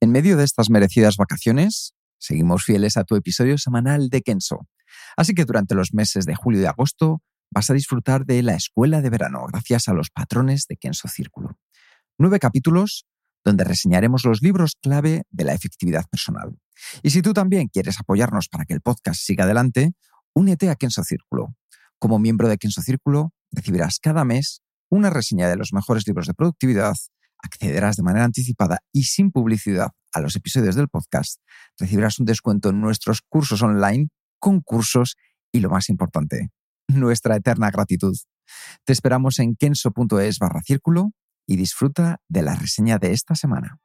En medio de estas merecidas vacaciones, seguimos fieles a tu episodio semanal de Kenso. Así que durante los meses de julio y agosto vas a disfrutar de la escuela de verano gracias a los patrones de Kenso Círculo. Nueve capítulos donde reseñaremos los libros clave de la efectividad personal. Y si tú también quieres apoyarnos para que el podcast siga adelante, únete a Kenso Círculo. Como miembro de Kenso Círculo, recibirás cada mes una reseña de los mejores libros de productividad, accederás de manera anticipada y sin publicidad a los episodios del podcast, recibirás un descuento en nuestros cursos online, concursos y lo más importante, nuestra eterna gratitud. Te esperamos en kenso.es barra círculo y disfruta de la reseña de esta semana.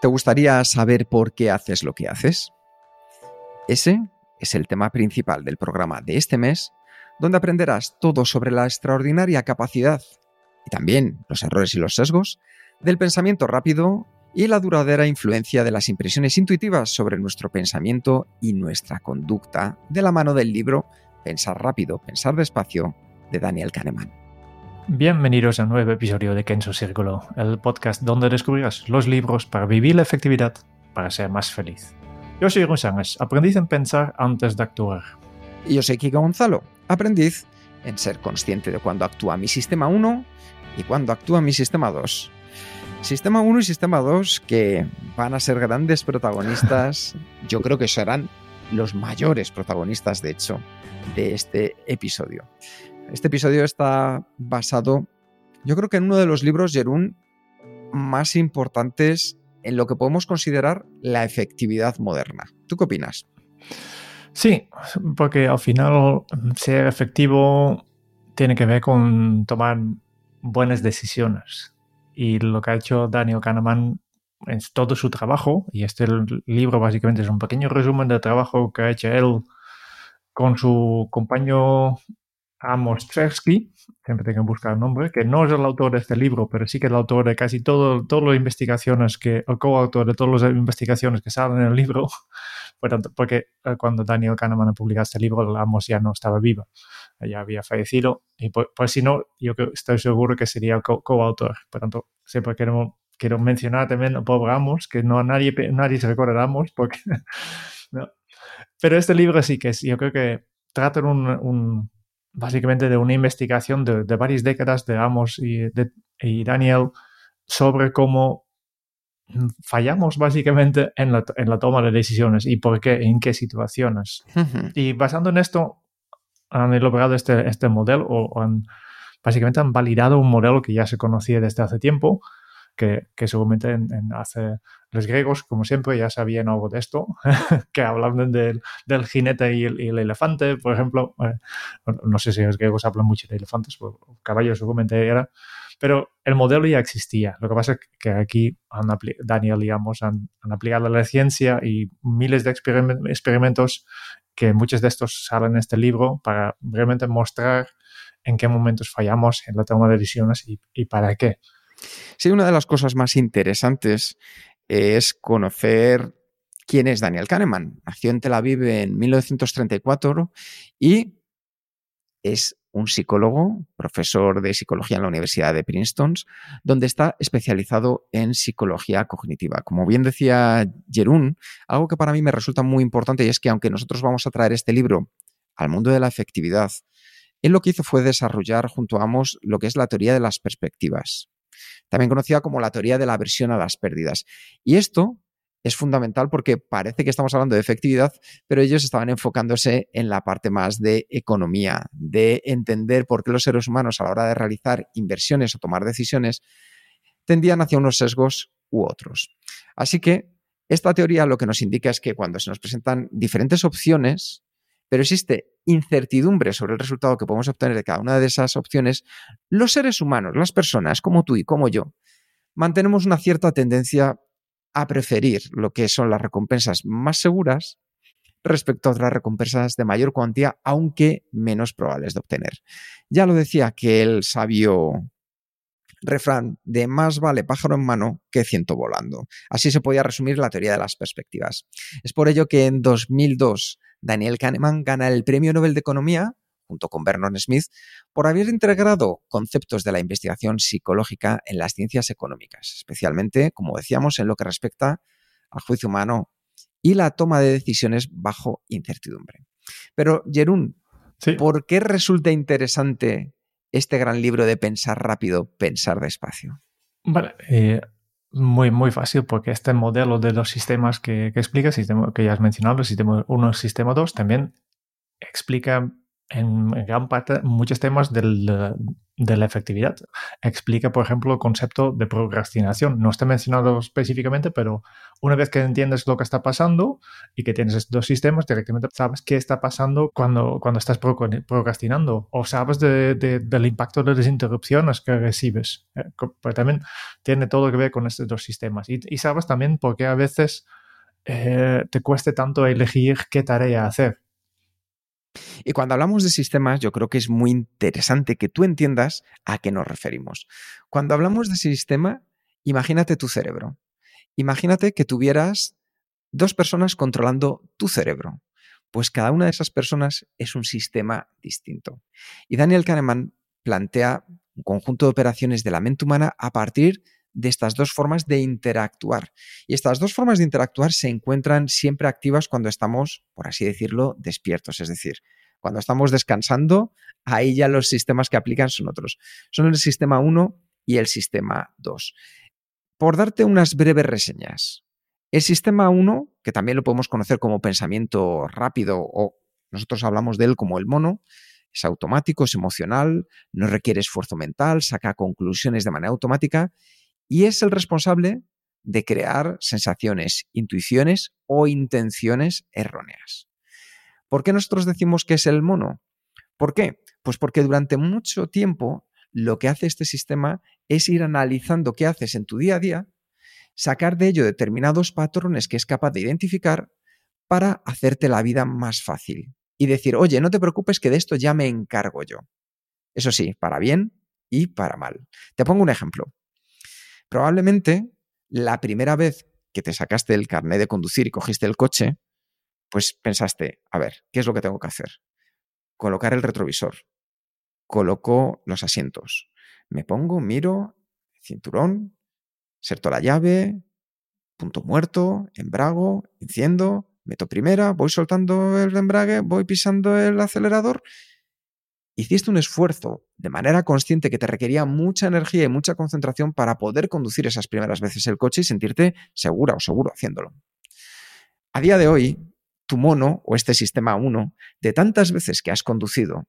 ¿Te gustaría saber por qué haces lo que haces? Ese es el tema principal del programa de este mes, donde aprenderás todo sobre la extraordinaria capacidad y también los errores y los sesgos del pensamiento rápido y la duradera influencia de las impresiones intuitivas sobre nuestro pensamiento y nuestra conducta de la mano del libro Pensar rápido, pensar despacio de Daniel Kahneman. Bienvenidos a un nuevo episodio de Kenso Círculo, el podcast donde descubrirás los libros para vivir la efectividad para ser más feliz. Yo soy Sánchez, aprendiz en pensar antes de actuar. Y yo soy Kiko Gonzalo, aprendiz en ser consciente de cuándo actúa mi sistema 1 y cuándo actúa mi sistema 2. Sistema 1 y Sistema 2 que van a ser grandes protagonistas, yo creo que serán los mayores protagonistas, de hecho, de este episodio. Este episodio está basado, yo creo que en uno de los libros, Jerún, más importantes en lo que podemos considerar la efectividad moderna. ¿Tú qué opinas? Sí, porque al final ser efectivo tiene que ver con tomar buenas decisiones. Y lo que ha hecho Daniel Kahneman en todo su trabajo, y este libro básicamente es un pequeño resumen del trabajo que ha hecho él con su compañero Amos Tversky, siempre tengo que buscar el nombre, que no es el autor de este libro, pero sí que es el autor de casi todas las investigaciones, que, el coautor de todas las investigaciones que salen en el libro, porque eh, cuando Daniel Kahneman publicó este libro, Amos ya no estaba vivo, ya había fallecido, y pues, si no, yo estoy seguro que sería coautor. Por tanto, siempre quiero, quiero mencionar también al pobre Amos, que no nadie, nadie se recuerda de Amos, porque... no, pero este libro sí que es, yo creo que trata un, básicamente de una investigación de, varias décadas de Amos y, de, Daniel sobre cómo fallamos básicamente en la, en la, toma de decisiones y por qué, en qué situaciones. Y basando en esto, han elaborado este, este modelo o han, básicamente han validado un modelo que ya se conocía desde hace tiempo, que, que seguramente en, hace los griegos, como siempre, ya sabían algo de esto, que hablaban del, del jinete y el, elefante, por ejemplo. no sé si los griegos hablan mucho de elefantes, pues, caballos seguramente era, pero el modelo ya existía. Lo que pasa es que aquí han Daniel y Amos han, han, aplicado la ciencia y miles de experimentos que muchos de estos salen en este libro para realmente mostrar en qué momentos fallamos en la toma de decisiones y, y para qué. Sí, una de las cosas más interesantes es conocer quién es Daniel Kahneman. Nació en Tel Aviv en 1934 y es un psicólogo, profesor de psicología en la Universidad de Princeton, donde está especializado en psicología cognitiva. Como bien decía Jerún, algo que para mí me resulta muy importante y es que aunque nosotros vamos a traer este libro al mundo de la efectividad, él lo que hizo fue desarrollar junto a Amos lo que es la teoría de las perspectivas también conocida como la teoría de la aversión a las pérdidas. Y esto es fundamental porque parece que estamos hablando de efectividad, pero ellos estaban enfocándose en la parte más de economía, de entender por qué los seres humanos a la hora de realizar inversiones o tomar decisiones tendían hacia unos sesgos u otros. Así que esta teoría lo que nos indica es que cuando se nos presentan diferentes opciones, pero existe incertidumbre sobre el resultado que podemos obtener de cada una de esas opciones, los seres humanos, las personas como tú y como yo, mantenemos una cierta tendencia a preferir lo que son las recompensas más seguras respecto a otras recompensas de mayor cuantía, aunque menos probables de obtener. Ya lo decía que el sabio refrán de más vale pájaro en mano que ciento volando. Así se podía resumir la teoría de las perspectivas. Es por ello que en 2002 Daniel Kahneman gana el Premio Nobel de Economía junto con Vernon Smith, por haber integrado conceptos de la investigación psicológica en las ciencias económicas, especialmente, como decíamos, en lo que respecta al juicio humano y la toma de decisiones bajo incertidumbre. Pero, Jerún, ¿por qué resulta interesante este gran libro de Pensar rápido, pensar despacio? Vale, eh, muy, muy fácil, porque este modelo de los sistemas que, que explica, sistema, que ya has mencionado, el sistema 1 y sistema 2, también explica en gran parte muchos temas del, de la efectividad. Explica, por ejemplo, el concepto de procrastinación. No está mencionado específicamente, pero una vez que entiendes lo que está pasando y que tienes estos dos sistemas, directamente sabes qué está pasando cuando, cuando estás procrastinando o sabes del impacto de las interrupciones que recibes. Eh, pero también tiene todo que ver con estos dos sistemas. Y, sabes también por qué a veces eh, te cueste tanto elegir qué tarea hacer y cuando hablamos de sistemas, yo creo que es muy interesante que tú entiendas a qué nos referimos. Cuando hablamos de sistema, imagínate tu cerebro. Imagínate que tuvieras dos personas controlando tu cerebro. Pues cada una de esas personas es un sistema distinto. Y Daniel Kahneman plantea un conjunto de operaciones de la mente humana a partir de estas dos formas de interactuar. Y estas dos formas de interactuar se encuentran siempre activas cuando estamos, por así decirlo, despiertos. Es decir, cuando estamos descansando, ahí ya los sistemas que aplican son otros. Son el sistema 1 y el sistema 2. Por darte unas breves reseñas. El sistema 1, que también lo podemos conocer como pensamiento rápido o nosotros hablamos de él como el mono, es automático, es emocional, no requiere esfuerzo mental, saca conclusiones de manera automática y es el responsable de crear sensaciones, intuiciones o intenciones erróneas. ¿Por qué nosotros decimos que es el mono? ¿Por qué? Pues porque durante mucho tiempo lo que hace este sistema es ir analizando qué haces en tu día a día, sacar de ello determinados patrones que es capaz de identificar para hacerte la vida más fácil y decir, oye, no te preocupes que de esto ya me encargo yo. Eso sí, para bien y para mal. Te pongo un ejemplo. Probablemente la primera vez que te sacaste el carnet de conducir y cogiste el coche, pues pensaste, a ver, ¿qué es lo que tengo que hacer? Colocar el retrovisor. Coloco los asientos. Me pongo, miro, cinturón, inserto la llave, punto muerto, embrago, enciendo, meto primera, voy soltando el embrague, voy pisando el acelerador. Hiciste un esfuerzo de manera consciente que te requería mucha energía y mucha concentración para poder conducir esas primeras veces el coche y sentirte segura o seguro haciéndolo. A día de hoy, tu mono o este sistema 1, de tantas veces que has conducido,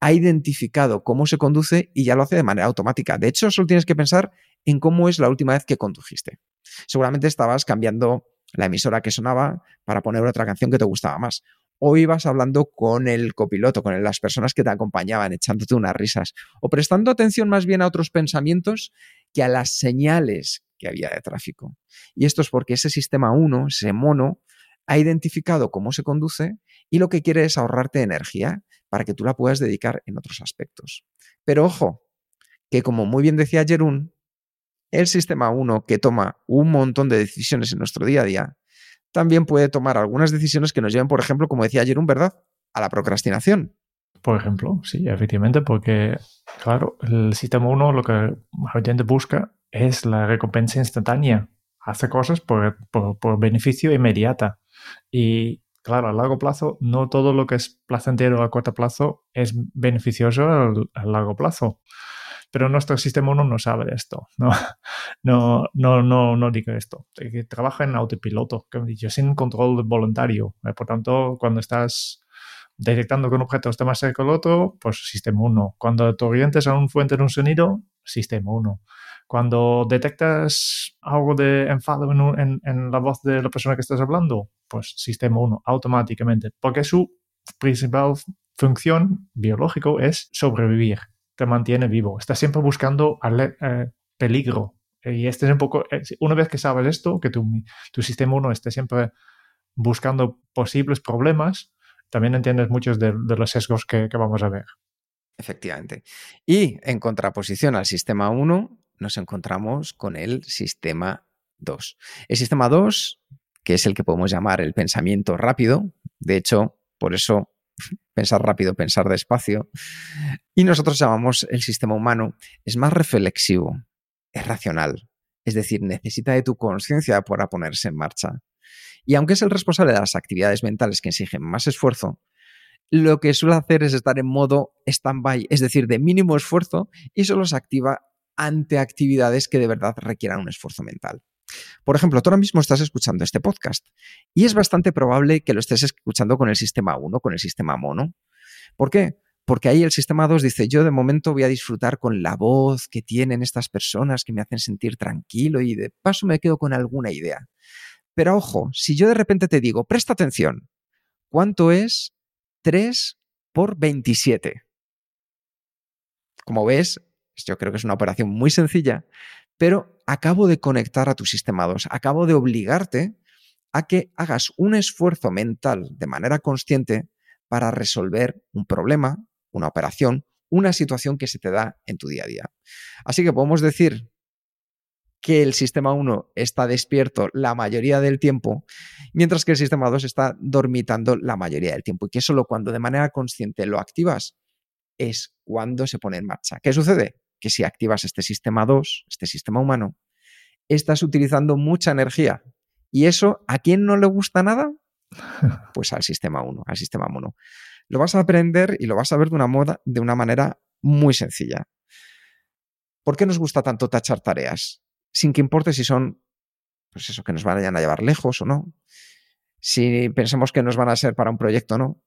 ha identificado cómo se conduce y ya lo hace de manera automática. De hecho, solo tienes que pensar en cómo es la última vez que condujiste. Seguramente estabas cambiando la emisora que sonaba para poner otra canción que te gustaba más. O ibas hablando con el copiloto, con las personas que te acompañaban, echándote unas risas, o prestando atención más bien a otros pensamientos que a las señales que había de tráfico. Y esto es porque ese sistema 1, ese mono, ha identificado cómo se conduce y lo que quiere es ahorrarte energía para que tú la puedas dedicar en otros aspectos. Pero ojo, que como muy bien decía Jerún, el sistema 1 que toma un montón de decisiones en nuestro día a día, también puede tomar algunas decisiones que nos lleven, por ejemplo, como decía Jerún, ¿verdad? A la procrastinación. Por ejemplo, sí, efectivamente, porque, claro, el sistema 1 lo que gente busca es la recompensa instantánea. Hace cosas por, por beneficio inmediata. Y claro, a largo plazo, no todo lo que es placentero a corto plazo es beneficioso a, largo plazo. Pero nuestro sistema 1 no sabe esto. No, no, no, no, no diga esto. Trabaja en autopiloto, como he dicho, sin control voluntario. Eh, por tanto, cuando estás detectando que un objeto está más cerca del otro, pues sistema 1. Cuando te orientes a un fuente de un sonido, sistema 1. Cuando detectas algo de enfado en, la voz de la persona que estás hablando, pues sistema 1, automáticamente, porque su principal función biológico es sobrevivir, te mantiene vivo, estás siempre buscando eh, peligro. Y este es un poco, eh, una vez que sabes esto, que tu, tu sistema 1 esté siempre buscando posibles problemas, también entiendes muchos de, los sesgos que, que, vamos a ver. Efectivamente. Y en contraposición al sistema 1, nos encontramos con el sistema 2. El sistema 2, que es el que podemos llamar el pensamiento rápido, de hecho, por eso pensar rápido, pensar despacio, y nosotros llamamos el sistema humano, es más reflexivo, es racional, es decir, necesita de tu conciencia para ponerse en marcha. Y aunque es el responsable de las actividades mentales que exigen más esfuerzo, lo que suele hacer es estar en modo stand-by, es decir, de mínimo esfuerzo, y solo se activa ante actividades que de verdad requieran un esfuerzo mental. Por ejemplo, tú ahora mismo estás escuchando este podcast y es bastante probable que lo estés escuchando con el sistema 1, con el sistema mono. ¿Por qué? Porque ahí el sistema 2 dice, yo de momento voy a disfrutar con la voz que tienen estas personas que me hacen sentir tranquilo y de paso me quedo con alguna idea. Pero ojo, si yo de repente te digo, presta atención, ¿cuánto es 3 por 27? Como ves, yo creo que es una operación muy sencilla, pero acabo de conectar a tu sistema 2, acabo de obligarte a que hagas un esfuerzo mental de manera consciente para resolver un problema, una operación, una situación que se te da en tu día a día. Así que podemos decir que el sistema 1 está despierto la mayoría del tiempo, mientras que el sistema 2 está dormitando la mayoría del tiempo y que solo cuando de manera consciente lo activas es cuando se pone en marcha. ¿Qué sucede? Que si activas este sistema 2, este sistema humano, estás utilizando mucha energía. ¿Y eso a quién no le gusta nada? Pues al sistema 1, al sistema mono. Lo vas a aprender y lo vas a ver de una, moda, de una manera muy sencilla. ¿Por qué nos gusta tanto tachar tareas? Sin que importe si son, pues eso, que nos vayan a llevar lejos o no. Si pensamos que nos van a ser para un proyecto o no.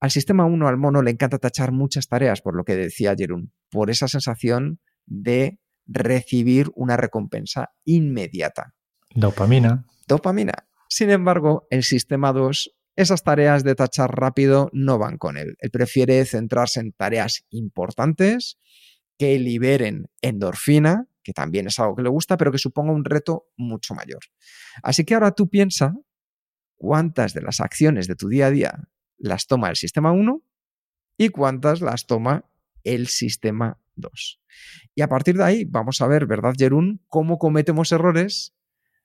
Al sistema 1, al mono, le encanta tachar muchas tareas, por lo que decía Jerún, por esa sensación de recibir una recompensa inmediata. Dopamina. Dopamina. Sin embargo, el sistema 2, esas tareas de tachar rápido no van con él. Él prefiere centrarse en tareas importantes que liberen endorfina, que también es algo que le gusta, pero que suponga un reto mucho mayor. Así que ahora tú piensa cuántas de las acciones de tu día a día las toma el sistema 1 y cuántas las toma el sistema 2. Y a partir de ahí vamos a ver, ¿verdad, Jerún?, cómo cometemos errores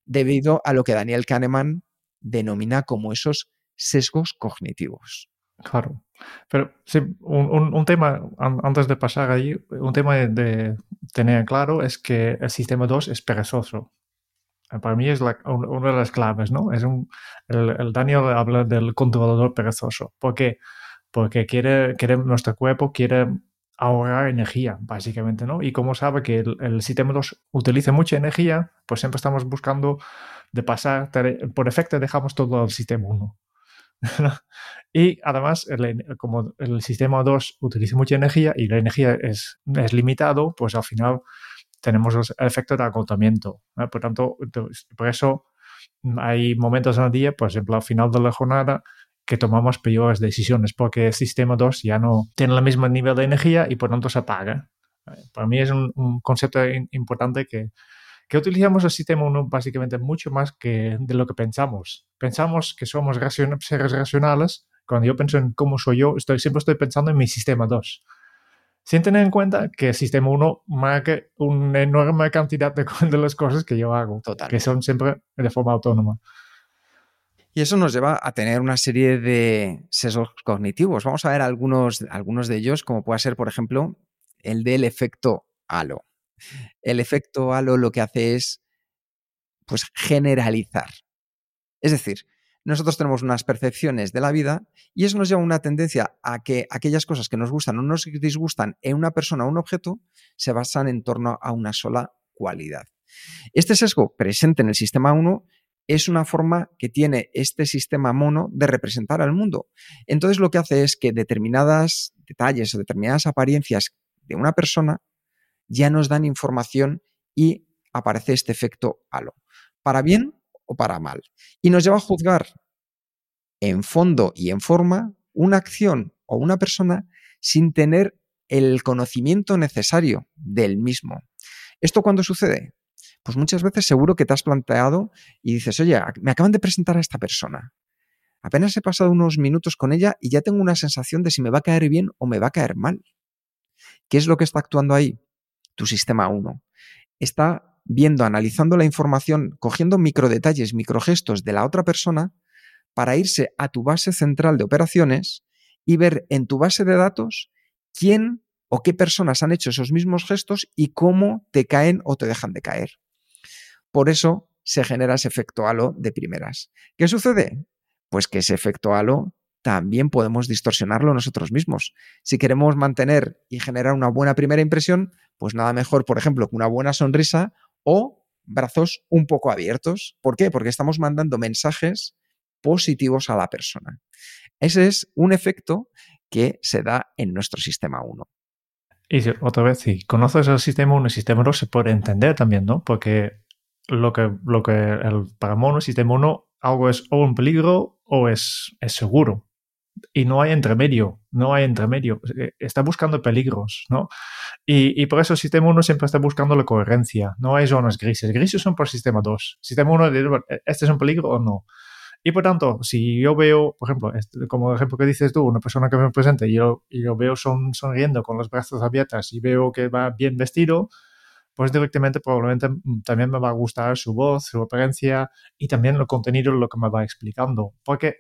debido a lo que Daniel Kahneman denomina como esos sesgos cognitivos. Claro. Pero sí, un, tema, antes de pasar ahí, un tema de, tener claro es que el sistema 2 es perezoso. Para mí es una de las claves, ¿no? Es un, el, Daniel habla del controlador perezoso. ¿Por qué? Porque quiere, quiere, nuestro cuerpo quiere ahorrar energía, básicamente, ¿no? Y como sabe que el, sistema 2 utiliza mucha energía, pues siempre estamos buscando de pasar, por efecto dejamos todo el sistema 1. y además, como el sistema 2 utiliza mucha energía y la energía es, es limitado, pues al final tenemos el efecto de agotamiento. Por tanto, por eso hay momentos en el día, por ejemplo, al final de la jornada, que tomamos peores decisiones porque el sistema 2 ya no tiene el mismo nivel de energía y por tanto se apaga. Para mí es un, concepto importante que, que, utilizamos el sistema 1 básicamente mucho más que de lo que pensamos. Pensamos que somos seres racionales. Cuando yo pienso en cómo soy yo, estoy, siempre estoy pensando en mi sistema 2 sin tener en cuenta que el sistema 1 marca una enorme cantidad de, de, las cosas que yo hago, que son siempre de forma autónoma. Y eso nos lleva a tener una serie de sesgos cognitivos. Vamos a ver algunos, algunos de ellos, como puede ser, por ejemplo, el del efecto halo. El efecto halo lo que hace es pues, generalizar. Es decir, nosotros tenemos unas percepciones de la vida y eso nos lleva a una tendencia a que aquellas cosas que nos gustan o nos disgustan en una persona o un objeto se basan en torno a una sola cualidad. Este sesgo presente en el sistema 1 es una forma que tiene este sistema mono de representar al mundo. Entonces lo que hace es que determinadas detalles o determinadas apariencias de una persona ya nos dan información y aparece este efecto halo. Para bien o para mal. Y nos lleva a juzgar en fondo y en forma una acción o una persona sin tener el conocimiento necesario del mismo. ¿Esto cuándo sucede? Pues muchas veces seguro que te has planteado y dices, oye, me acaban de presentar a esta persona. Apenas he pasado unos minutos con ella y ya tengo una sensación de si me va a caer bien o me va a caer mal. ¿Qué es lo que está actuando ahí? Tu sistema 1. Está viendo, analizando la información, cogiendo microdetalles, microgestos de la otra persona para irse a tu base central de operaciones y ver en tu base de datos quién o qué personas han hecho esos mismos gestos y cómo te caen o te dejan de caer. Por eso se genera ese efecto halo de primeras. ¿Qué sucede? Pues que ese efecto halo también podemos distorsionarlo nosotros mismos. Si queremos mantener y generar una buena primera impresión, pues nada mejor, por ejemplo, que una buena sonrisa o brazos un poco abiertos. ¿Por qué? Porque estamos mandando mensajes positivos a la persona. Ese es un efecto que se da en nuestro sistema 1. Y otra vez, si conoces el sistema 1 y el sistema 2, se puede entender también, ¿no? Porque lo que, lo que el, para mono, el sistema 1, algo es o un peligro o es, es seguro. Y no hay entremedio, no hay entremedio. Eh, está buscando peligros, ¿no? Y, y, por eso el sistema 1 siempre está buscando la coherencia. No hay zonas grises. Grises son por sistema 2. Sistema 1, ¿este es un peligro o no? Y por tanto, si yo veo, por ejemplo, este, como ejemplo que dices tú, una persona que me presenta y yo, y yo veo son, sonriendo con los brazos abiertos y veo que va bien vestido, pues directamente probablemente mm, también me va a gustar su voz, su apariencia y también el contenido, lo que me va explicando, porque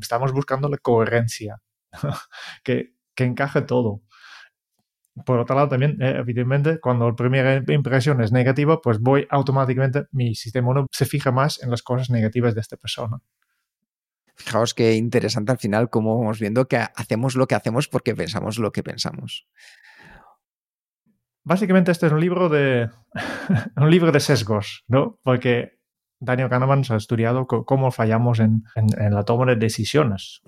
estamos buscando la coherencia, que, que encaje todo. Por otro lado, también, eh, evidentemente, cuando la primera impresión es negativa, pues voy automáticamente, mi sistema 1 se fija más en las cosas negativas de esta persona. Fijaos qué interesante al final cómo vamos viendo que hacemos lo que hacemos porque pensamos lo que pensamos. Básicamente este es un libro de un libro de sesgos, ¿no? Porque Daniel Kahneman ha estudiado cómo fallamos en, la toma de decisiones.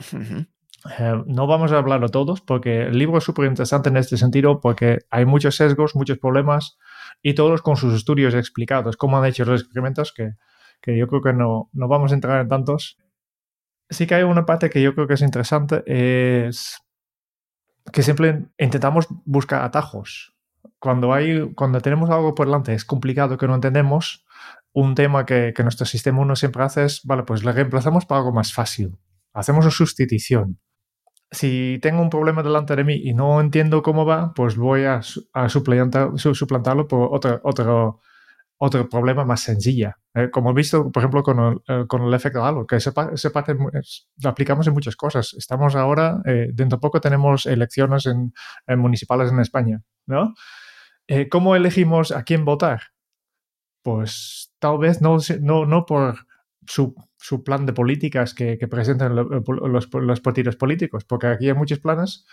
Eh, no vamos a hablarlo todos porque el libro es súper interesante en este sentido porque hay muchos sesgos, muchos problemas y todos con sus estudios explicados, cómo han hecho los experimentos que, que yo creo que no, no vamos a entrar en tantos sí que hay una parte que yo creo que es interesante, es que siempre intentamos buscar atajos. Cuando, hay, cuando tenemos algo por delante, es complicado que no entendemos, un tema que, nuestro sistema uno siempre hace es, vale, pues le reemplazamos para algo más fácil. Hacemos una sustitución. Si tengo un problema delante de mí y no entiendo cómo va, pues voy a, a suplantarlo por otro, otro, otro problema más sencilla. Eh, como he visto, por ejemplo, con el, eh, con el efecto halo, que ese, ese parte lo aplicamos en muchas cosas. Estamos ahora, eh, dentro de poco tenemos elecciones en, municipales en España, ¿no? ¿Cómo elegimos a quién votar? Pues tal vez no, no, no por su, su plan de políticas que, presentan los, los partidos políticos, porque aquí hay muchos planes,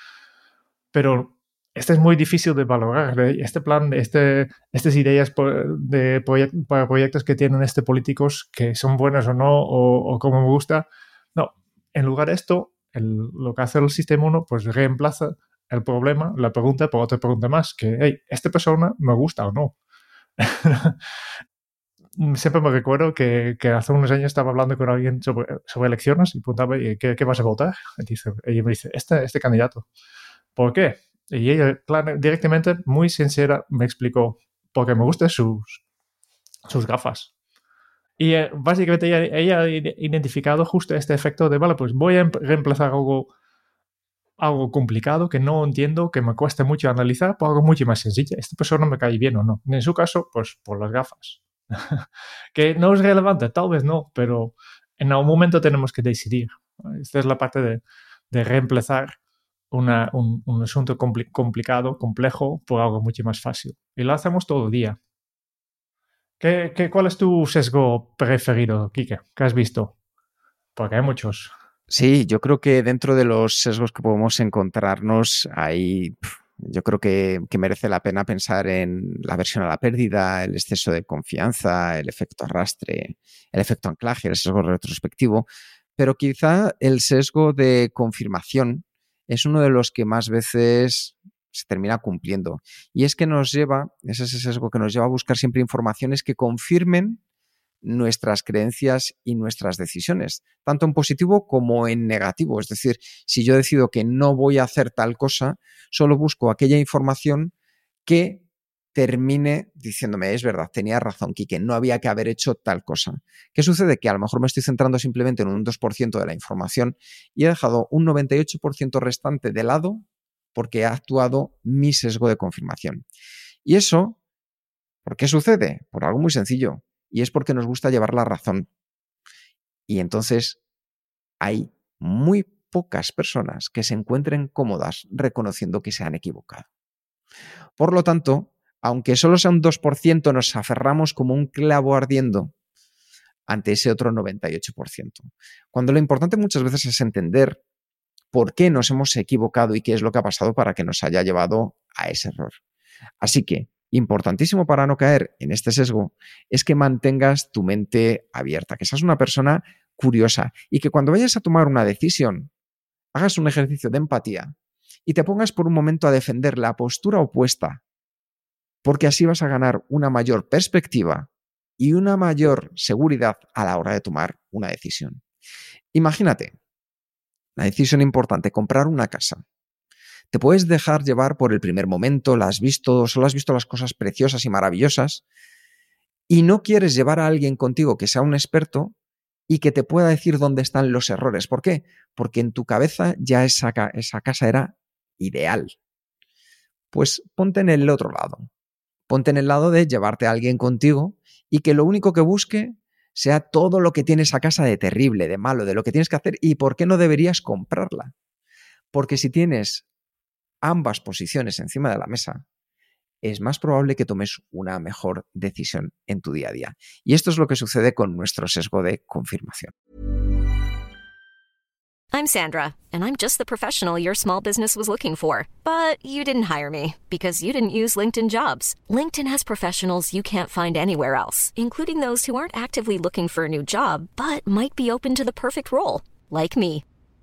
pero este es muy difícil de valorar. ¿eh? Este plan, este, estas ideas de para proyectos que tienen este políticos que son buenas o no, o, como me gusta. No, en lugar de esto, lo que hace el sistema 1, pues reemplaza el problema, la pregunta por otra pregunta más, que, hey, ¿esta persona me gusta o no? Siempre me recuerdo que, hace unos años estaba hablando con alguien sobre, elecciones y preguntaba, ¿qué, ¿qué, vas a votar? Y dice, ella me dice, este, este candidato. ¿Por qué? Y ella directamente, muy sincera, me explicó, porque me gustan sus, sus gafas. Y eh, básicamente ella, ha identificado justo este efecto de, vale, pues voy a reemplazar algo, algo complicado que no entiendo, que me cueste mucho analizar, por algo mucho más sencillo. Esta persona me cae bien o no. En su caso, pues por las gafas. que no es relevante, tal vez no, pero en algún momento tenemos que decidir. Esta es la parte de, de reemplazar un, asunto complicado, complejo, por algo mucho más fácil. Y lo hacemos todo el día. ¿Qué, qué, cuál es tu sesgo preferido, Kike? ¿Qué has visto? Porque hay muchos. Sí, yo creo que dentro de los sesgos que podemos encontrarnos, hay, yo creo que, que, merece la pena pensar en la versión a la pérdida, el exceso de confianza, el efecto arrastre, el efecto anclaje, el sesgo retrospectivo, pero quizá el sesgo de confirmación es uno de los que más veces se termina cumpliendo. Y es que nos lleva, es ese sesgo que nos lleva a buscar siempre informaciones que confirmen nuestras creencias y nuestras decisiones, tanto en positivo como en negativo. Es decir, si yo decido que no voy a hacer tal cosa, solo busco aquella información que termine diciéndome, es verdad, tenía razón, Quique, no había que haber hecho tal cosa. ¿Qué sucede? Que a lo mejor me estoy centrando simplemente en un 2% de la información y he dejado un 98% restante de lado porque ha actuado mi sesgo de confirmación. Y eso, ¿por qué sucede? Por algo muy sencillo, y es porque nos gusta llevar la razón. Y entonces hay muy pocas personas que se encuentren cómodas reconociendo que se han equivocado. Por lo tanto, aunque solo sea un 2%, nos aferramos como un clavo ardiendo ante ese otro 98%. Cuando lo importante muchas veces es entender por qué nos hemos equivocado y qué es lo que ha pasado para que nos haya llevado a ese error. Así que, importantísimo para no caer en este sesgo, es que mantengas tu mente abierta, que seas una persona curiosa y que cuando vayas a tomar una decisión, hagas un ejercicio de empatía y te pongas por un momento a defender la postura opuesta porque así vas a ganar una mayor perspectiva y una mayor seguridad a la hora de tomar una decisión. Imagínate, la decisión importante, comprar una casa. Te puedes dejar llevar por el primer momento, la has visto, solo has visto las cosas preciosas y maravillosas, y no quieres llevar a alguien contigo que sea un experto y que te pueda decir dónde están los errores. ¿Por qué? Porque en tu cabeza ya esa, esa casa era ideal. Pues ponte en el otro lado. Ponte en el lado de llevarte a alguien contigo y que lo único que busque sea todo lo que tienes a casa de terrible, de malo, de lo que tienes que hacer y por qué no deberías comprarla. Porque si tienes ambas posiciones encima de la mesa, es más probable que tomes una mejor decisión en tu día a día. Y esto es lo que sucede con nuestro sesgo de confirmación. I'm Sandra, and I'm just the professional your small business was looking for. But you didn't hire me because you didn't use LinkedIn jobs. LinkedIn has professionals you can't find anywhere else, including those who aren't actively looking for a new job but might be open to the perfect role, like me.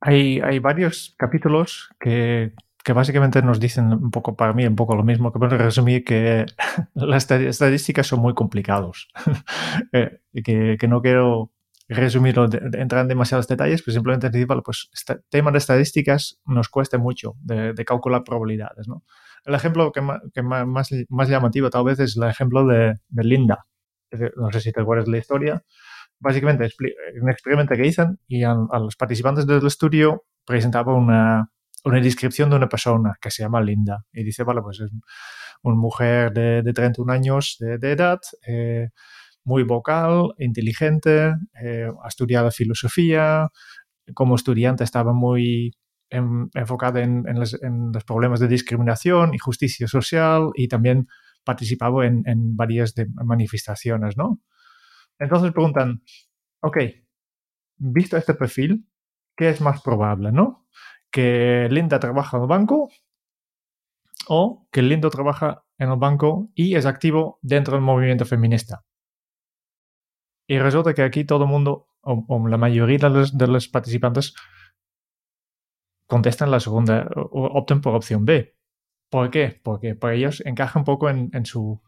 Hay, hay varios capítulos que, que, básicamente nos dicen un poco, para mí, un poco lo mismo, que puedo resumir que las estadísticas son muy complicados. eh, que, que no quiero resumirlo, entrar en demasiados detalles, pues simplemente decir, vale, pues este tema de estadísticas nos cuesta mucho de, de calcular probabilidades, ¿no? El ejemplo que, más, que más, más, llamativo tal vez es el ejemplo de, de Linda. No sé si te acuerdas de la historia. Básicamente, un experimento que hizo y a, a, los participantes del estudio presentaba una, una descripción de una persona que se llama Linda. Y dice, vale, pues es una mujer de, de 31 años de, de edad, eh, muy vocal, inteligente, eh, ha estudiado filosofía, como estudiante estaba muy en, enfocada en, en, los, en, los, problemas de discriminación y justicia social y también participaba en varias de manifestaciones, ¿no? Entonces preguntan, ok, visto este perfil, ¿qué es más probable, no? ¿Que Linda trabaja en el banco o que Linda trabaja en el banco y es activo dentro del movimiento feminista? Y resulta que aquí todo el mundo, o, la mayoría de los, participantes, contestan la segunda, o opten por opción B. ¿Por qué? Porque para ellos encaja un poco en su.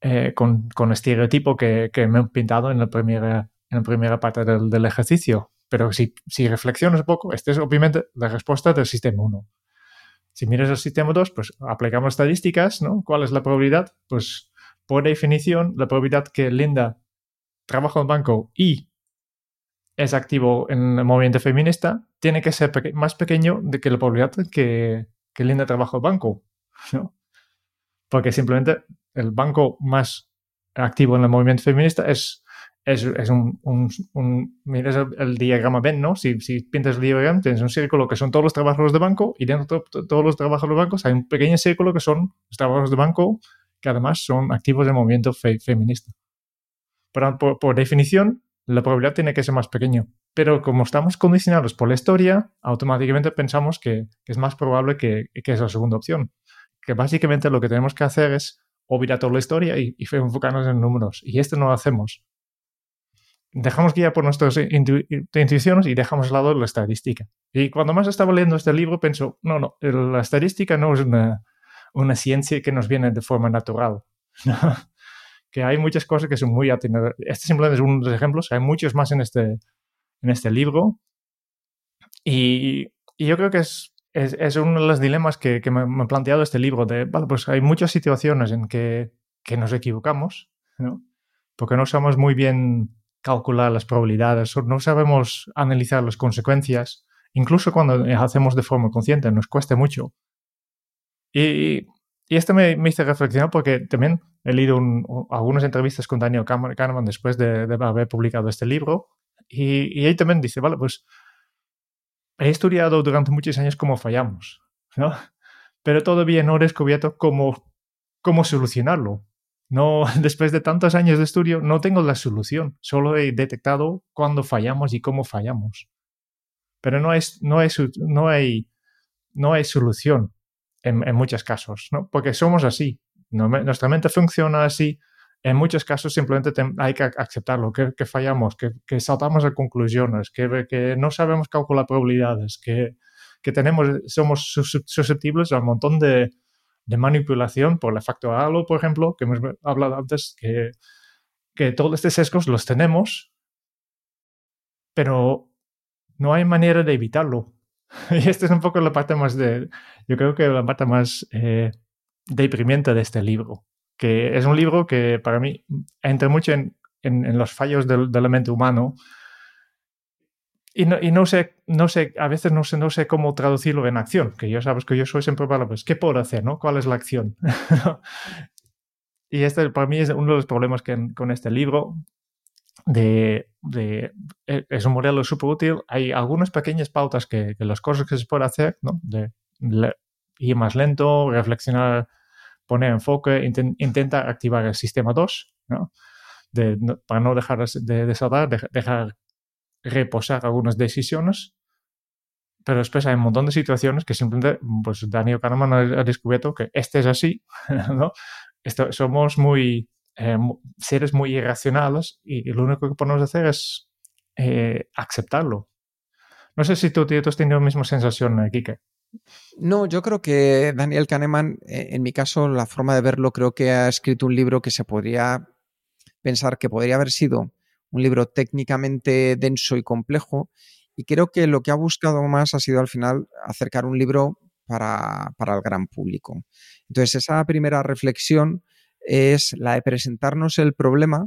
Eh, con, con, estereotipo que, que, me he pintado en la primera, en la primera parte del, del ejercicio. Pero si, si, reflexionas un poco, esta es obviamente la respuesta del sistema 1. Si miras el sistema 2, pues aplicamos estadísticas, ¿no? ¿Cuál es la probabilidad? Pues por definición, la probabilidad que Linda trabaja en banco y es activo en el movimiento feminista, tiene que ser más pequeño de que la probabilidad que, que Linda trabaja en banco. ¿no? Porque simplemente el banco más activo en el movimiento feminista es, es, es un, un, un miras el, el, diagrama Venn, ¿no? Si, si pintas el diagrama, tienes un círculo que son todos los trabajadores de banco y dentro de todos los trabajadores de bancos hay un pequeño círculo que son los trabajadores de banco que además son activos del movimiento fe, feminista. Pero por, por definición, la probabilidad tiene que ser más pequeño. Pero como estamos condicionados por la historia, automáticamente pensamos que, que es más probable que, que, es la segunda opción. Que básicamente lo que tenemos que hacer es olvidar toda la historia y, y enfocarnos en números. Y esto no lo hacemos. Dejamos guiar por nuestras intu intuiciones y dejamos al lado la estadística. Y cuando más estaba leyendo este libro, pienso, no, no, la estadística no es una, una ciencia que nos viene de forma natural. que hay muchas cosas que son muy atinadas. Este simplemente es uno de los ejemplos, hay muchos más en este, en este libro. Y, y yo creo que es, es, es, uno de los dilemas que, que me, me, he planteado este libro, de, vale, pues hay muchas situaciones en que, que nos equivocamos, ¿no? Porque no sabemos muy bien calcular las probabilidades, no sabemos analizar las consecuencias, incluso cuando hacemos de forma consciente, nos cuesta mucho. Y, y esto me, me, hizo reflexionar porque también he leído un, un, algunas entrevistas con Daniel Kahneman después de, de haber publicado este libro y, y, también dice, vale, pues he estudiado durante muchos años cómo fallamos, ¿no? Pero todavía no he descubierto cómo, solucionarlo. No, después de tantos años de estudio, no tengo la solución. Solo he detectado cuándo fallamos y cómo fallamos. Pero no, es, no, es, no, hay, no hay solución en, en muchos casos, ¿no? Porque somos así. Nuestra mente funciona así en muchos casos simplemente te, hay que aceptarlo, que, fallamos, que, que, saltamos a conclusiones, que, no sabemos calcular probabilidades, que, tenemos, somos susceptibles a un montón de, de manipulación por el factor halo, por ejemplo, que hemos hablado antes, que, que todos estos sesgos los tenemos, pero no hay manera de evitarlo. Y esta es un poco la parte más de, yo creo que la parte más eh, deprimente de este libro que es un libro que para mí entra mucho en, los fallos del, del, mente humano y, no, y no, sé, no sé, a veces no sé, no sé cómo traducirlo en acción, que yo sabes que yo soy siempre para, pues, ¿qué puedo hacer? ¿no? ¿Cuál es la acción? y este para mí es uno de los problemas que con este libro, de, de, e, es un modelo súper útil. Hay algunas pequeñas pautas que, que, las cosas que se puede hacer, ¿no? De ir más lento, reflexionar poner enfoque, intent, intenta activar el sistema 2, ¿no? De, no, para no dejar de desatar, de, dejar reposar algunas decisiones. Pero después hay un montón de situaciones que simplemente, pues Daniel Kahneman ha, ha descubierto que este es así, ¿no? Esto, somos muy, eh, seres muy irracionales y, y, lo único que podemos hacer es eh, aceptarlo. No sé si tú, tú has tenido la misma sensación, eh, Kike. No, yo creo que Daniel Kahneman, eh, en mi caso, la forma de verlo, creo que ha escrito un libro que se podría pensar que podría haber sido un libro técnicamente denso y complejo. Y creo que lo que ha buscado más ha sido al final acercar un libro para, para el gran público. Entonces, esa primera reflexión es la de presentarnos el problema,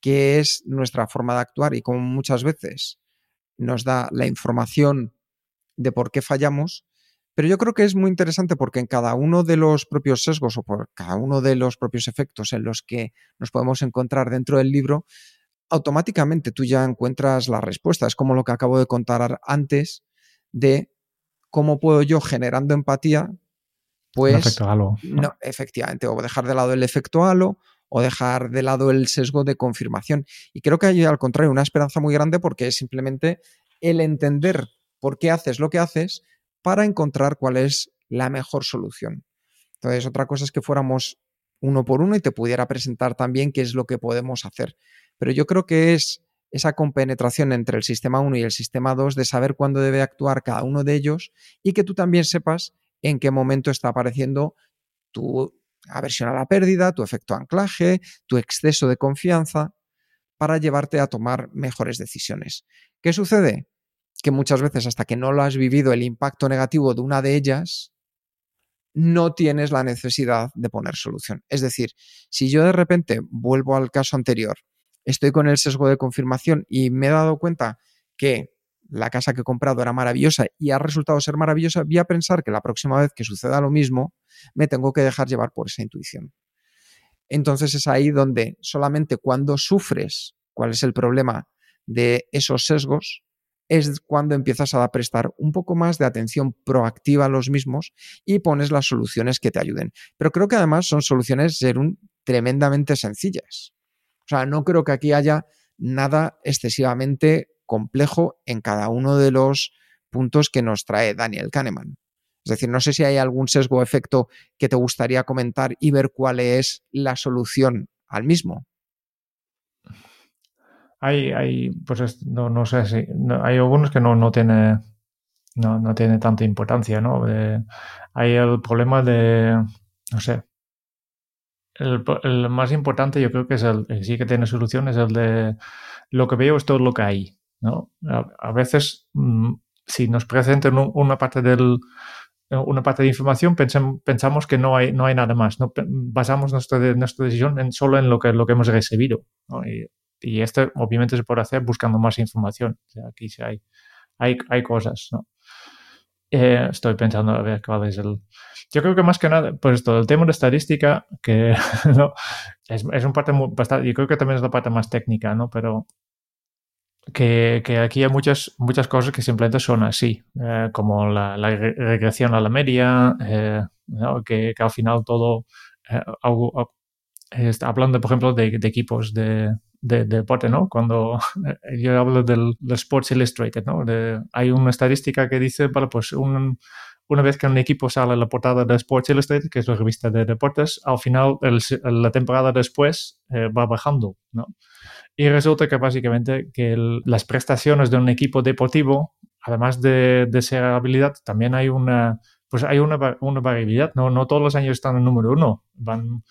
que es nuestra forma de actuar y como muchas veces nos da la información de por qué fallamos, pero yo creo que es muy interesante porque en cada uno de los propios sesgos o por cada uno de los propios efectos en los que nos podemos encontrar dentro del libro, automáticamente tú ya encuentras la respuesta. Es como lo que acabo de contar antes de cómo puedo yo generando empatía, pues... efecto halo. ¿no? no, efectivamente, o dejar de lado el efecto halo o dejar de lado el sesgo de confirmación. Y creo que hay al contrario una esperanza muy grande porque es simplemente el entender por qué haces lo que haces para encontrar cuál es la mejor solución. Entonces, otra cosa es que fuéramos uno por uno y te pudiera presentar también qué es lo que podemos hacer. Pero yo creo que es esa compenetración entre el sistema 1 y el sistema 2 de saber cuándo debe actuar cada uno de ellos y que tú también sepas en qué momento está apareciendo tu aversión a la pérdida, tu efecto anclaje, tu exceso de confianza, para llevarte a tomar mejores decisiones. ¿Qué sucede? Que muchas veces hasta que no lo has vivido el impacto negativo de una de ellas, no tienes la necesidad de poner solución. Es decir, si yo de repente vuelvo al caso anterior, estoy con el sesgo de confirmación y me he dado cuenta que la casa que he comprado era maravillosa y ha resultado ser maravillosa, voy a pensar que la próxima vez que suceda lo mismo, me tengo que dejar llevar por esa intuición. entonces es ahí donde solamente cuando sufres cuál es el problema de esos sesgos, es cuando empiezas a prestar un poco más de atención proactiva a los mismos y pones las soluciones que te ayuden. Pero creo que además son soluciones un tremendamente sencillas. O sea, no creo que aquí haya nada excesivamente complejo en cada uno de los puntos que nos trae Daniel Kahneman. Es decir, no sé si hay algún sesgo efecto que te gustaría comentar y ver cuál es la solución al mismo. Hay, hay pues no, no sé si, hay algunos que no, no tiene no, no tiene tanta importancia, ¿no? hay el problema de, no sé, el, el, más importante yo creo que es el, sí que tiene solución, es el de lo que veo es todo lo que hay, ¿no? A, veces, mm, si nos presentan una parte del una parte de información pensamos que no hay, no hay nada más, no basamos nuestra, nuestra decisión solo en lo que, lo que hemos recibido. ¿no? Y esto obviamente se puede hacer buscando más información. aquí sí hay, hay, hay cosas, ¿no? Eh, estoy pensando a ver cuál es el... Yo creo que más que nada, pues todo el tema de estadística, que ¿no? es, es un parte muy, bastante, yo creo que también es la parte más técnica, ¿no? Pero que, que, aquí hay muchas, muchas cosas que simplemente son así, eh, como la, la, regresión a la media, eh, ¿no? que, que, al final todo, está hablando, por ejemplo, de, de equipos de, de, deporte, ¿no? Cuando yo hablo del, Sports Illustrated, ¿no? hay una estadística que dice, vale, pues una vez que un equipo sale a la portada de Sports Illustrated, que es la revista de deportes, al final la temporada después eh, va bajando, ¿no? Y resulta que básicamente que las prestaciones de un equipo deportivo, además de, de ser habilidad, también hay una, pues hay una, una variabilidad, ¿no? No todos los años están en número uno, van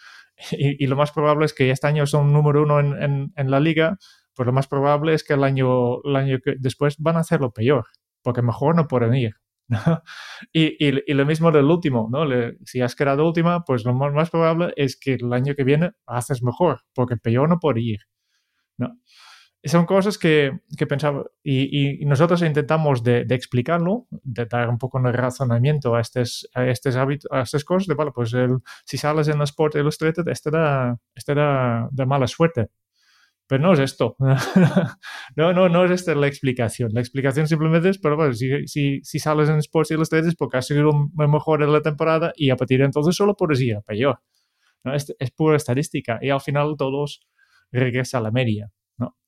y, lo más probable es que este año son número uno en, en, la liga, pues lo más probable es que el año, el año que después van a hacerlo peor, porque mejor no pueden ir. Y, y, lo mismo del último, ¿no? si has quedado última, pues lo más, más, probable es que el año que viene haces mejor, porque peor no puede ir. ¿no? Son cosas que, que pensaba, y, y, nosotros intentamos de, de, explicarlo, de dar un poco de razonamiento a estos, a estos hábitos, a estas cosas, de, vale, pues el, si sales en el Sport Illustrated, este da, este da de mala suerte. Pero no es esto. no, no, no es esta la explicación. La explicación simplemente es, pero bueno, si, si, si sales en Sports Illustrated es porque has sido mejor en la temporada y a partir de entonces solo puedes ir a peor. ¿no? Es, es pura estadística y al final todos regresa a la media.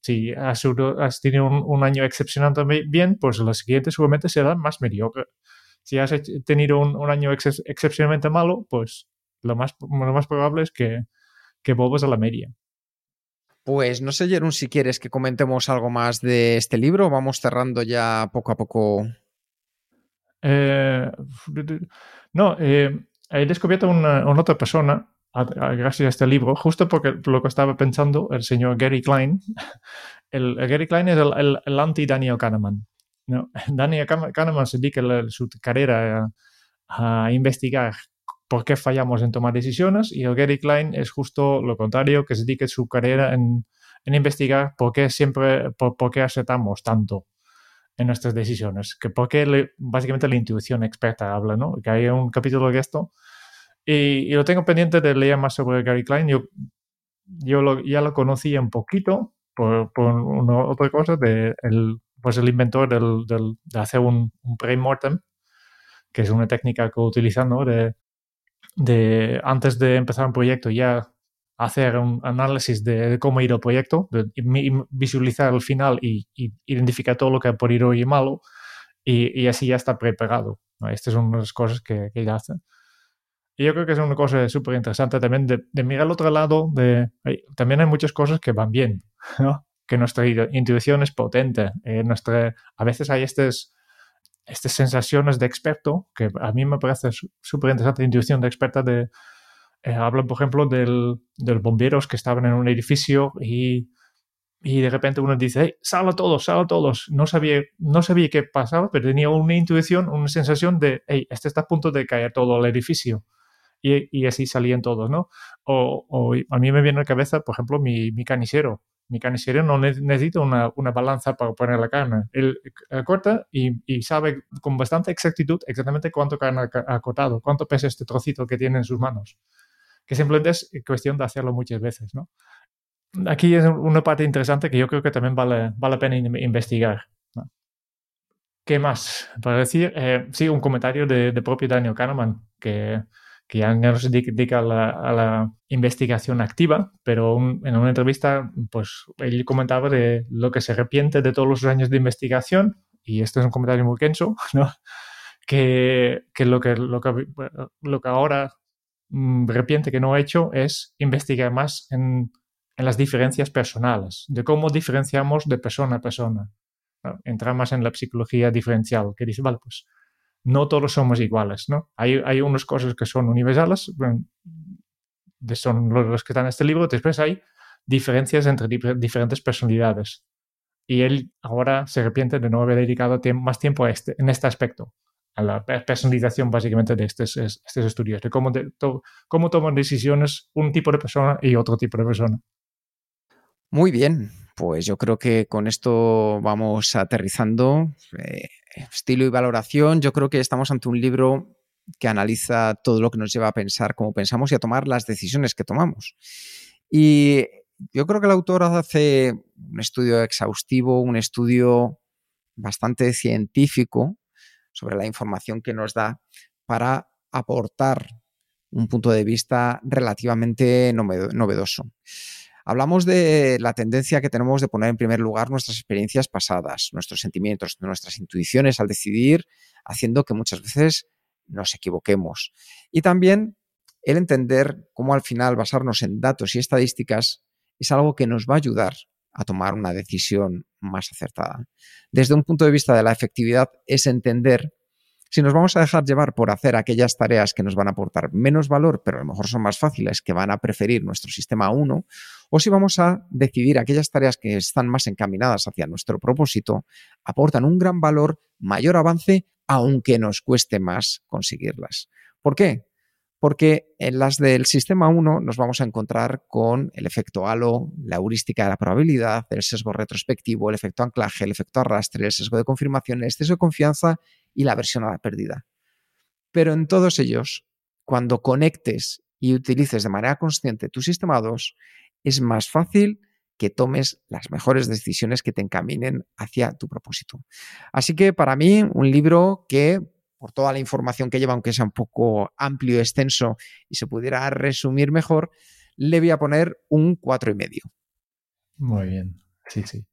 Si has, has tenido un, año excepcionalmente bien, pues los siguientes seguramente serán más mediocre. Si has tenido un, año excepcionalmente malo, pues lo más, lo más probable es que, que vuelvas a la media. Pues no sé, Jerón, si quieres que comentemos algo más de este libro. Vamos cerrando ya poco a poco. Eh, no, eh, he descubierto una, una, otra persona gracias a este libro, justo porque lo que estaba pensando el señor Gary Klein, el, Gary Klein es el, el, anti-Daniel Kahneman. ¿no? Daniel Kahneman se dedica su carrera a, investigar por qué fallamos en tomar decisiones y el Gary Klein es justo lo contrario, que se dedica su carrera en, en investigar por qué siempre, por, por, qué aceptamos tanto en nuestras decisiones, que por qué básicamente la intuición experta habla, ¿no? Que hay un capítulo de esto y, lo tengo pendiente de leer más sobre Gary Klein. Yo, yo ya lo conocía un poquito por, por una, otra cosa, de el, pues el inventor del, del, de hacer un, un pre-mortem, que es una técnica que utiliza de, de antes de empezar un proyecto ya hacer un análisis de, cómo ir el proyecto, de, visualizar el final y, identificar todo lo que por ir hoy malo y, y, así ya está preparado. Estas son las cosas que, que ella hace. Y yo creo que es una cosa súper interesante también de, mirar al otro lado. De, también hay muchas cosas que van bien, ¿no? que nuestra intuición es potente. Eh, nuestra, a veces hay estas, estas sensaciones de experto, que a mí me parece súper interesante, intuición de experta. De, eh, hablan, por ejemplo, del, de los bomberos que estaban en un edificio y, y de repente uno dice, hey, sal a todos, sal a todos. No sabía, no sabía qué pasaba, pero tenía una intuición, una sensación de, hey, este está a punto de caer todo el edificio y, así salían todos, ¿no? O, a mí me viene a la cabeza, por ejemplo, mi, mi. Mi canicero no necesita una, una, balanza para poner la carne. Él corta y, y, sabe con bastante exactitud exactamente cuánto carne ha cortado, cuánto pesa este trocito que tiene en sus manos. que simplemente es cuestión de hacerlo muchas veces, ¿no? Aquí es una parte interesante que yo creo que también vale, vale la pena investigar. ¿Qué más? Para decir, eh, sí, un comentario de, propio Daniel Kahneman, que, que ya no se dedica a la, investigación activa, pero en una entrevista, pues él comentaba de lo que se arrepiente de todos los años de investigación, y esto es un comentario muy kenso, ¿no? que, lo, que, lo, que, lo que ahora mm, arrepiente que no ha hecho es investigar más en, en las diferencias personales, de cómo diferenciamos de persona a persona entra más en la psicología diferencial, que dice, vale, pues no todos somos iguales, ¿no? Hay, hay cosas que son universales, son los que están en este libro, después hay diferencias entre diferentes personalidades. Y él ahora se arrepiente de no haber dedicado más tiempo a este, en este aspecto, a la personalización básicamente de estos, estos estudios, de cómo, de, cómo toman decisiones un tipo de persona y otro tipo de persona. Muy bien, pues yo creo que con esto vamos aterrizando. Eh, estilo y valoración, yo creo que estamos ante un libro que analiza todo lo que nos lleva a pensar cómo pensamos y a tomar las decisiones que tomamos. Y yo creo que el autor hace un estudio exhaustivo, un estudio bastante científico sobre la información que nos da para aportar un punto de vista relativamente novedoso. Hablamos de la tendencia que tenemos de poner en primer lugar nuestras experiencias pasadas, nuestros sentimientos, nuestras intuiciones al decidir, haciendo que muchas veces nos equivoquemos. Y también el entender cómo al final basarnos en datos y estadísticas es algo que nos va a ayudar a tomar una decisión más acertada. Desde un punto de vista de la efectividad es entender si nos vamos a dejar llevar por hacer aquellas tareas que nos van a aportar menos valor, pero a lo mejor son más fáciles, que van a preferir nuestro sistema 1, o si vamos a decidir aquellas tareas que están más encaminadas hacia nuestro propósito, aportan un gran valor, mayor avance, aunque nos cueste más conseguirlas. ¿Por qué? Porque en las del sistema 1 nos vamos a encontrar con el efecto halo, la heurística de la probabilidad, el sesgo retrospectivo, el efecto anclaje, el efecto arrastre, el sesgo de confirmación, el exceso de confianza y la versión a la pérdida. Pero en todos ellos, cuando conectes y utilices de manera consciente tu sistema 2, es más fácil que tomes las mejores decisiones que te encaminen hacia tu propósito. Así que para mí, un libro que, por toda la información que lleva, aunque sea un poco amplio extenso y se pudiera resumir mejor, le voy a poner un cuatro y medio. Muy bien, sí, sí.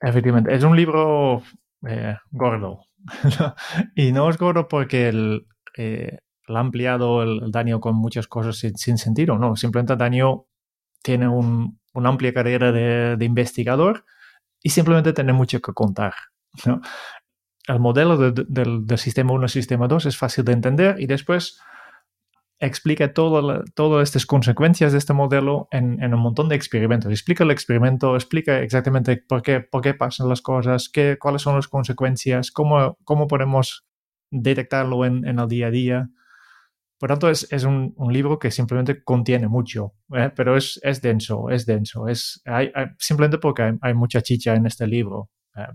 Efectivamente, es un libro eh, gordo, y no es gordo porque el, eh, ha ampliado el, daño con muchas cosas sin, sentido, no. Simplemente daño tiene una amplia carrera de, investigador y simplemente tiene mucho que contar. El modelo del, sistema 1 sistema 2 es fácil de entender y después explica todas estas consecuencias de este modelo en, un montón de experimentos. Explica el experimento, explica exactamente por qué, por qué pasan las cosas, qué, cuáles son las consecuencias, cómo, cómo podemos detectarlo en, en, el día a día. Por tanto, es, es un, un, libro que simplemente contiene mucho, ¿eh? pero es, es, denso, es denso. Es, simplemente porque hay, mucha chicha en este libro. ¿eh?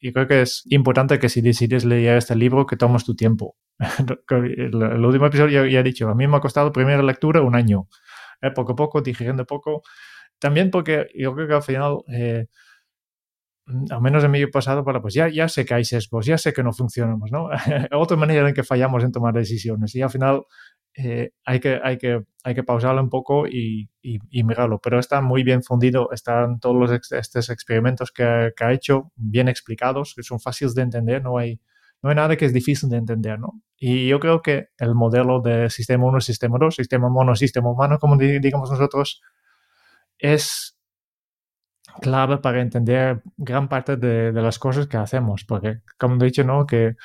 y creo que es importante que si decides leer este libro, que tomes tu tiempo el, último episodio ya, he dicho, a mí me ha costado primera lectura un año, ¿eh? poco a poco, digiriendo poco. También porque yo creo que al final, eh, al menos en mi pasado, bueno, pues ya, ya sé que hay sesgos, ya sé que no funcionamos, ¿no? Otra manera en que fallamos en tomar decisiones y al final eh, hay, que, hay, que, hay que pausarlo un poco y, y, mirarlo, pero está muy bien fundido, están todos los estos experimentos que, que ha hecho bien explicados, que son fáciles de entender, no hay no hay nada que es difícil de entender, ¿no? Y yo creo que el modelo de sistema 1, sistema 2, sistema mono, sistema humano, como digamos nosotros, es clave para entender gran parte de, las cosas que hacemos, porque, como he dicho, ¿no? Que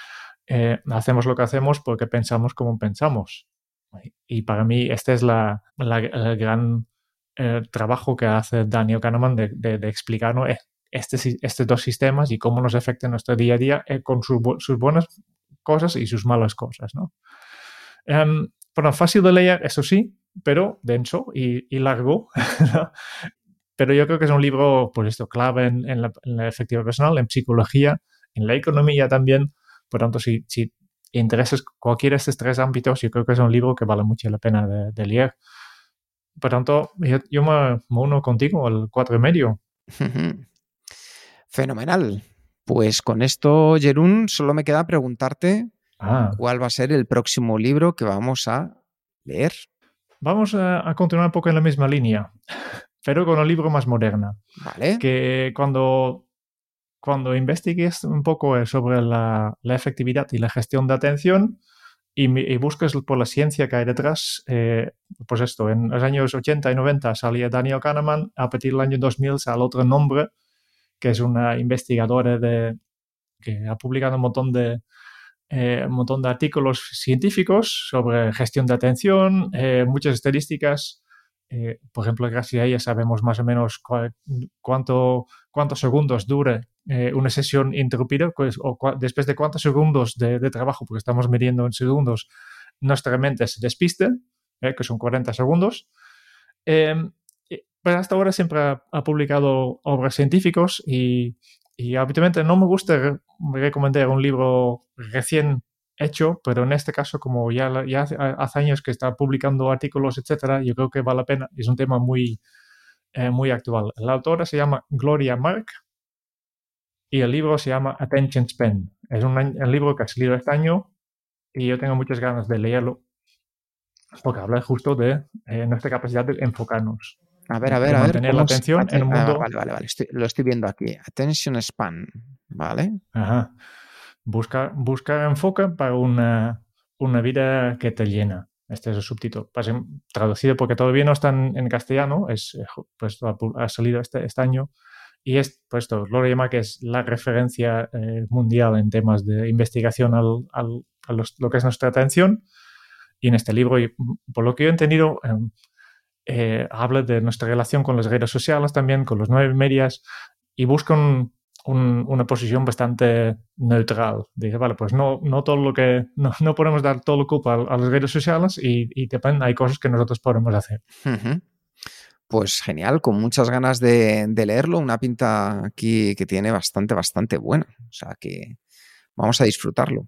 eh, hacemos lo que hacemos porque pensamos como pensamos. Y para mí este es la, el gran eh, trabajo que hace Daniel Kahneman de, explicarnos este, estos dos sistemas y cómo nos afecta en nuestro día a día eh, con sus buenas cosas y sus malas cosas. ¿no? Um, bueno, fácil de leer, eso sí, pero denso y, largo. pero yo creo que es un libro, pues esto, clave en, la, en, efectividad personal, en psicología, en la economía también. Por tanto, si, si interesas cualquiera de estos tres ámbitos, yo creo que es un libro que vale mucho la pena de leer. por tanto, yo, yo me, me uno contigo, el cuatro y medio. Fenomenal. Pues con esto, Jerún, solo me queda preguntarte Ah, cuál va a ser el próximo libro que vamos a leer. vamos a, a continuar un poco en la misma línea, pero con un libro más moderna. ¿Vale? que cuando, cuando investigues un poco eh, sobre la, la efectividad y la gestión de atención y, busques por la ciencia que hay detrás, eh, pues esto, en los años 80 y 90 salía Daniel Kahneman, a partir del año 2000 sale otro nombre, que es una investigadora de, que ha publicado un montón de, eh, un montón de artículos científicos sobre gestión de atención, eh, muchas estadísticas. Eh, por ejemplo, gracias a ella sabemos más o menos cuánto, cuántos segundos dure eh, una sesión interrumpida, pues, o después de cuántos segundos de, de trabajo, porque estamos midiendo en segundos, nuestra mente se despiste, eh, que son 40 segundos. Pero hasta ahora siempre ha, publicado obras científicos y, y habitualmente no me gusta re- recomendar un libro recién hecho, pero en este caso, como ya, hace, años que está publicando artículos, etcétera, yo creo que vale la pena. Es un tema muy, eh, muy actual. La autora se llama Gloria Mark y el libro se llama Attention Span. Es un, libro que ha salido este año y yo tengo muchas ganas de leerlo porque habla justo de eh, nuestra capacidad de enfocarnos. A ver, a ver, a ver. mantener la ¿cómo se- atención en un Ah, mundo- vale, vale, vale. Estoy- lo estoy viendo aquí. Attention span. ¿Vale? Ajá. Busca, busca enfoque para una, una vida que te llena. Este es el subtítulo. Traducido porque todavía no está en, castellano, es, eh, pues, ha, salido este, este año. Y es, pues esto, lo llama que es la referencia eh, mundial en temas de investigación al, al- a los- lo que es nuestra atención. Y en este libro, y, por lo que yo he entendido, em, eh, habla de nuestra relación con las redes sociales también, con los nueve medias, y busca un- un- una posición bastante neutral. Dice, vale, pues no, no todo lo que, no, no podemos dar todo la culpa a, a las redes sociales y, y depende, hay cosas que nosotros podemos hacer. Ujú. Pues genial, con muchas ganas de, de leerlo. Una pinta aquí que tiene bastante, bastante buena. O sea que vamos a disfrutarlo.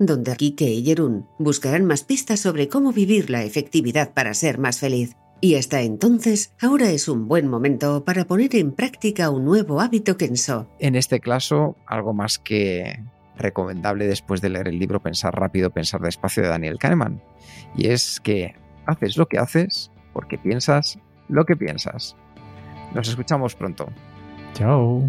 donde Kike y Jerún buscarán más pistas sobre cómo vivir la efectividad para ser más feliz. Y hasta entonces, ahora es un buen momento para poner en práctica un nuevo hábito Kenso. En este caso, algo más que recomendable después de leer el libro Pensar rápido, pensar despacio de Daniel Kahneman. Y es que haces lo que haces porque piensas lo que piensas. Nos escuchamos pronto. Chao.